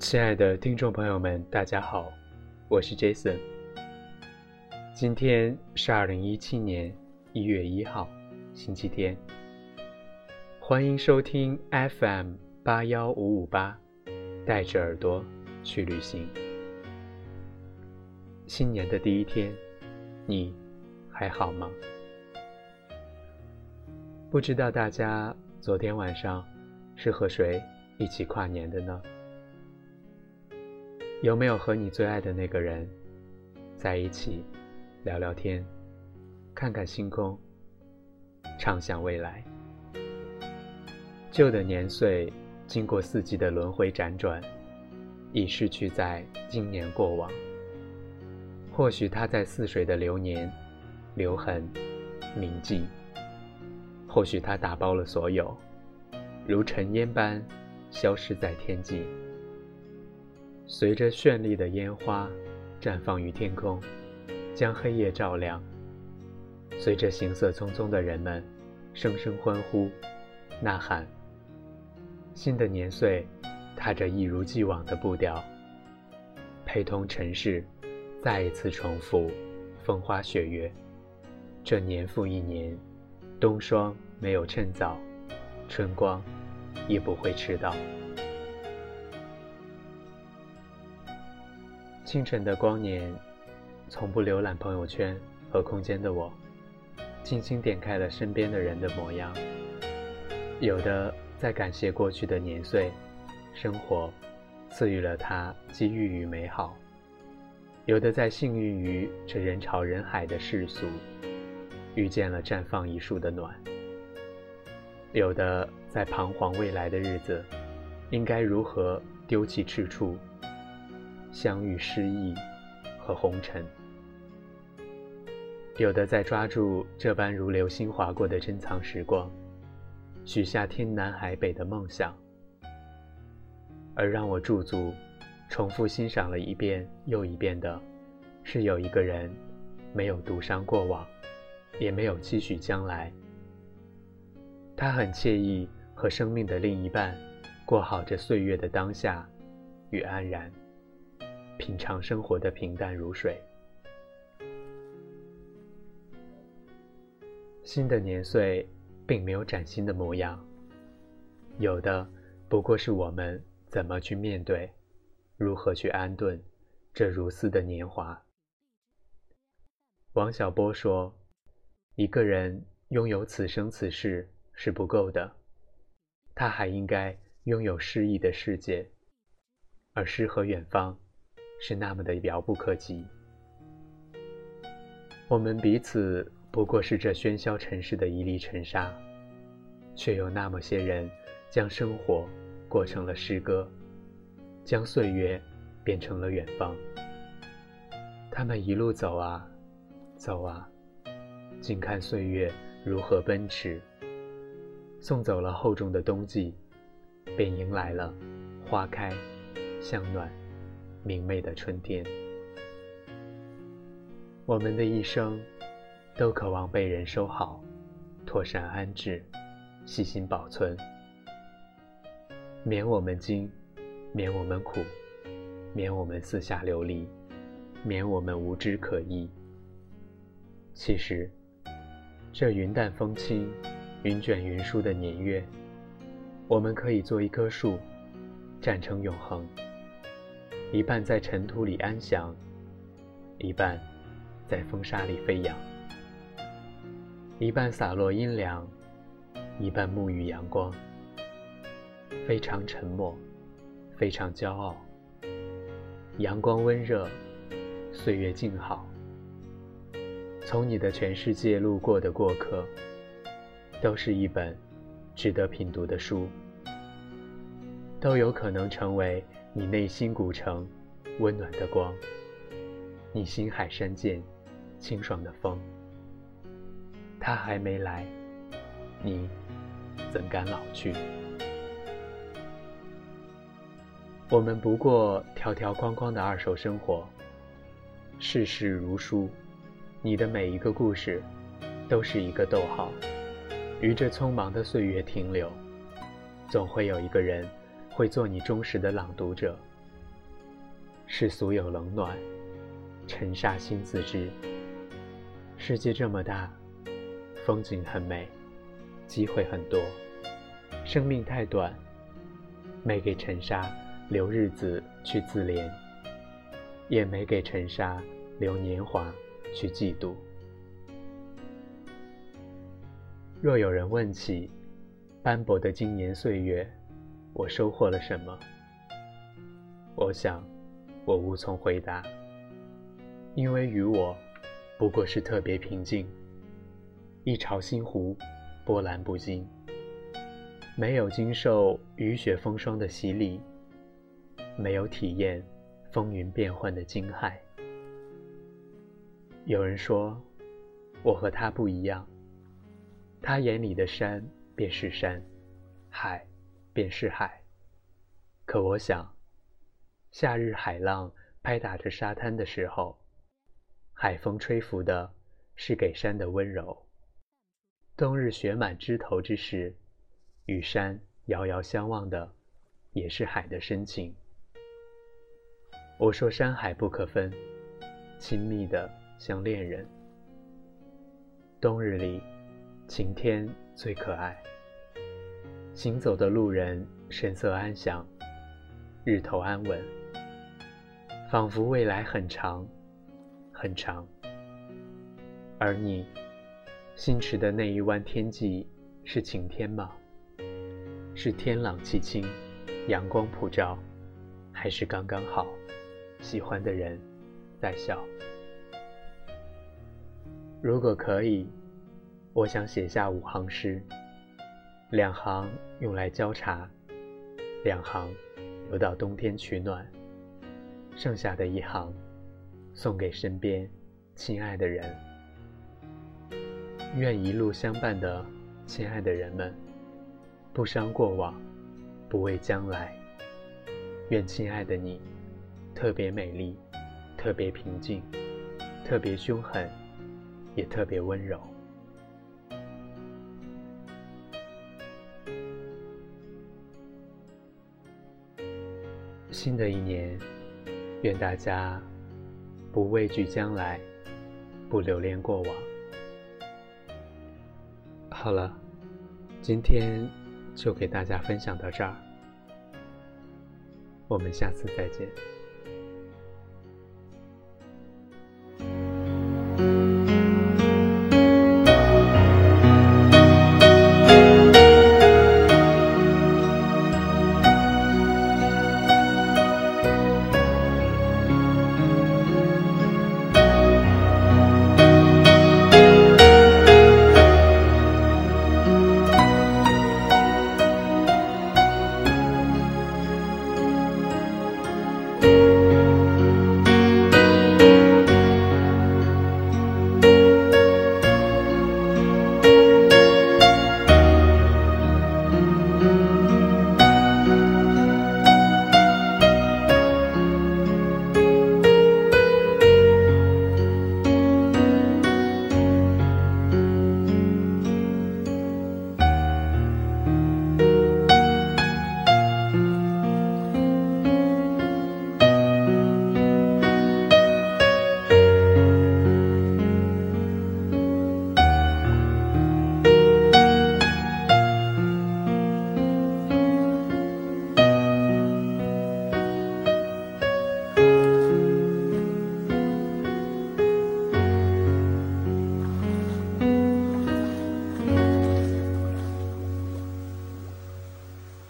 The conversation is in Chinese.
亲爱的听众朋友们，大家好，我是 Jason。今天是二零一七年一月一号，星期天。欢迎收听 FM 八幺五五八，带着耳朵去旅行。新年的第一天，你还好吗？不知道大家昨天晚上是和谁一起跨年的呢？有没有和你最爱的那个人在一起聊聊天，看看星空，畅想未来？旧的年岁经过四季的轮回辗转，已逝去在今年过往。或许它在似水的流年留痕铭记；或许它打包了所有，如尘烟般消失在天际。随着绚丽的烟花绽放于天空，将黑夜照亮。随着行色匆匆的人们声声欢呼、呐喊，新的年岁踏着一如既往的步调，陪同尘世再一次重复风花雪月。这年复一年，冬霜没有趁早，春光也不会迟到。清晨的光年，从不浏览朋友圈和空间的我，轻轻点开了身边的人的模样。有的在感谢过去的年岁，生活赐予了他机遇与美好；有的在幸运于这人潮人海的世俗，遇见了绽放一束的暖；有的在彷徨未来的日子，应该如何丢弃赤处。相遇失意和红尘，有的在抓住这般如流星划过的珍藏时光，许下天南海北的梦想，而让我驻足，重复欣赏了一遍又一遍的，是有一个人，没有独伤过往，也没有期许将来，他很惬意和生命的另一半，过好这岁月的当下与安然。品尝生活的平淡如水。新的年岁并没有崭新的模样，有的不过是我们怎么去面对，如何去安顿这如斯的年华。王小波说：“一个人拥有此生此世是不够的，他还应该拥有诗意的世界，而诗和远方。”是那么的遥不可及。我们彼此不过是这喧嚣尘世的一粒尘沙，却有那么些人将生活过成了诗歌，将岁月变成了远方。他们一路走啊，走啊，静看岁月如何奔驰，送走了厚重的冬季，便迎来了花开向暖。明媚的春天，我们的一生都渴望被人收好，妥善安置，细心保存，免我们惊，免我们苦，免我们四下流离，免我们无枝可依。其实，这云淡风轻、云卷云舒的年月，我们可以做一棵树，站成永恒。一半在尘土里安详，一半在风沙里飞扬；一半洒落阴凉，一半沐浴阳光。非常沉默，非常骄傲。阳光温热，岁月静好。从你的全世界路过的过客，都是一本值得品读的书，都有可能成为。你内心古城，温暖的光；你心海山涧，清爽的风。他还没来，你怎敢老去？我们不过条条框框的二手生活，世事如书，你的每一个故事，都是一个逗号，于这匆忙的岁月停留。总会有一个人。会做你忠实的朗读者，世俗有冷暖，尘沙心自知。世界这么大，风景很美，机会很多，生命太短，没给尘沙留日子去自怜，也没给尘沙留年华去嫉妒。若有人问起斑驳的经年岁月，我收获了什么？我想。我无从回答，因为于我，不过是特别平静。一潮心湖，波澜不惊，没有经受雨雪风霜的洗礼，没有体验风云变幻的惊骇。有人说，我和他不一样，他眼里的山便是山，海便是海。可我想。夏日海浪拍打着沙滩的时候，海风吹拂的是给山的温柔；冬日雪满枝头之时，与山遥遥相望的也是海的深情。我说山海不可分，亲密的像恋人。冬日里，晴天最可爱。行走的路人神色安详，日头安稳。仿佛未来很长，很长。而你心驰的那一湾天际是晴天吗？是天朗气清，阳光普照，还是刚刚好？喜欢的人在笑。如果可以，我想写下五行诗，两行用来浇茶，两行留到冬天取暖。剩下的一行，送给身边亲爱的人。愿一路相伴的亲爱的人们，不伤过往，不畏将来。愿亲爱的你，特别美丽，特别平静，特别凶狠，也特别温柔。新的一年。愿大家不畏惧将来，不留恋过往。好了，今天就给大家分享到这儿，我们下次再见。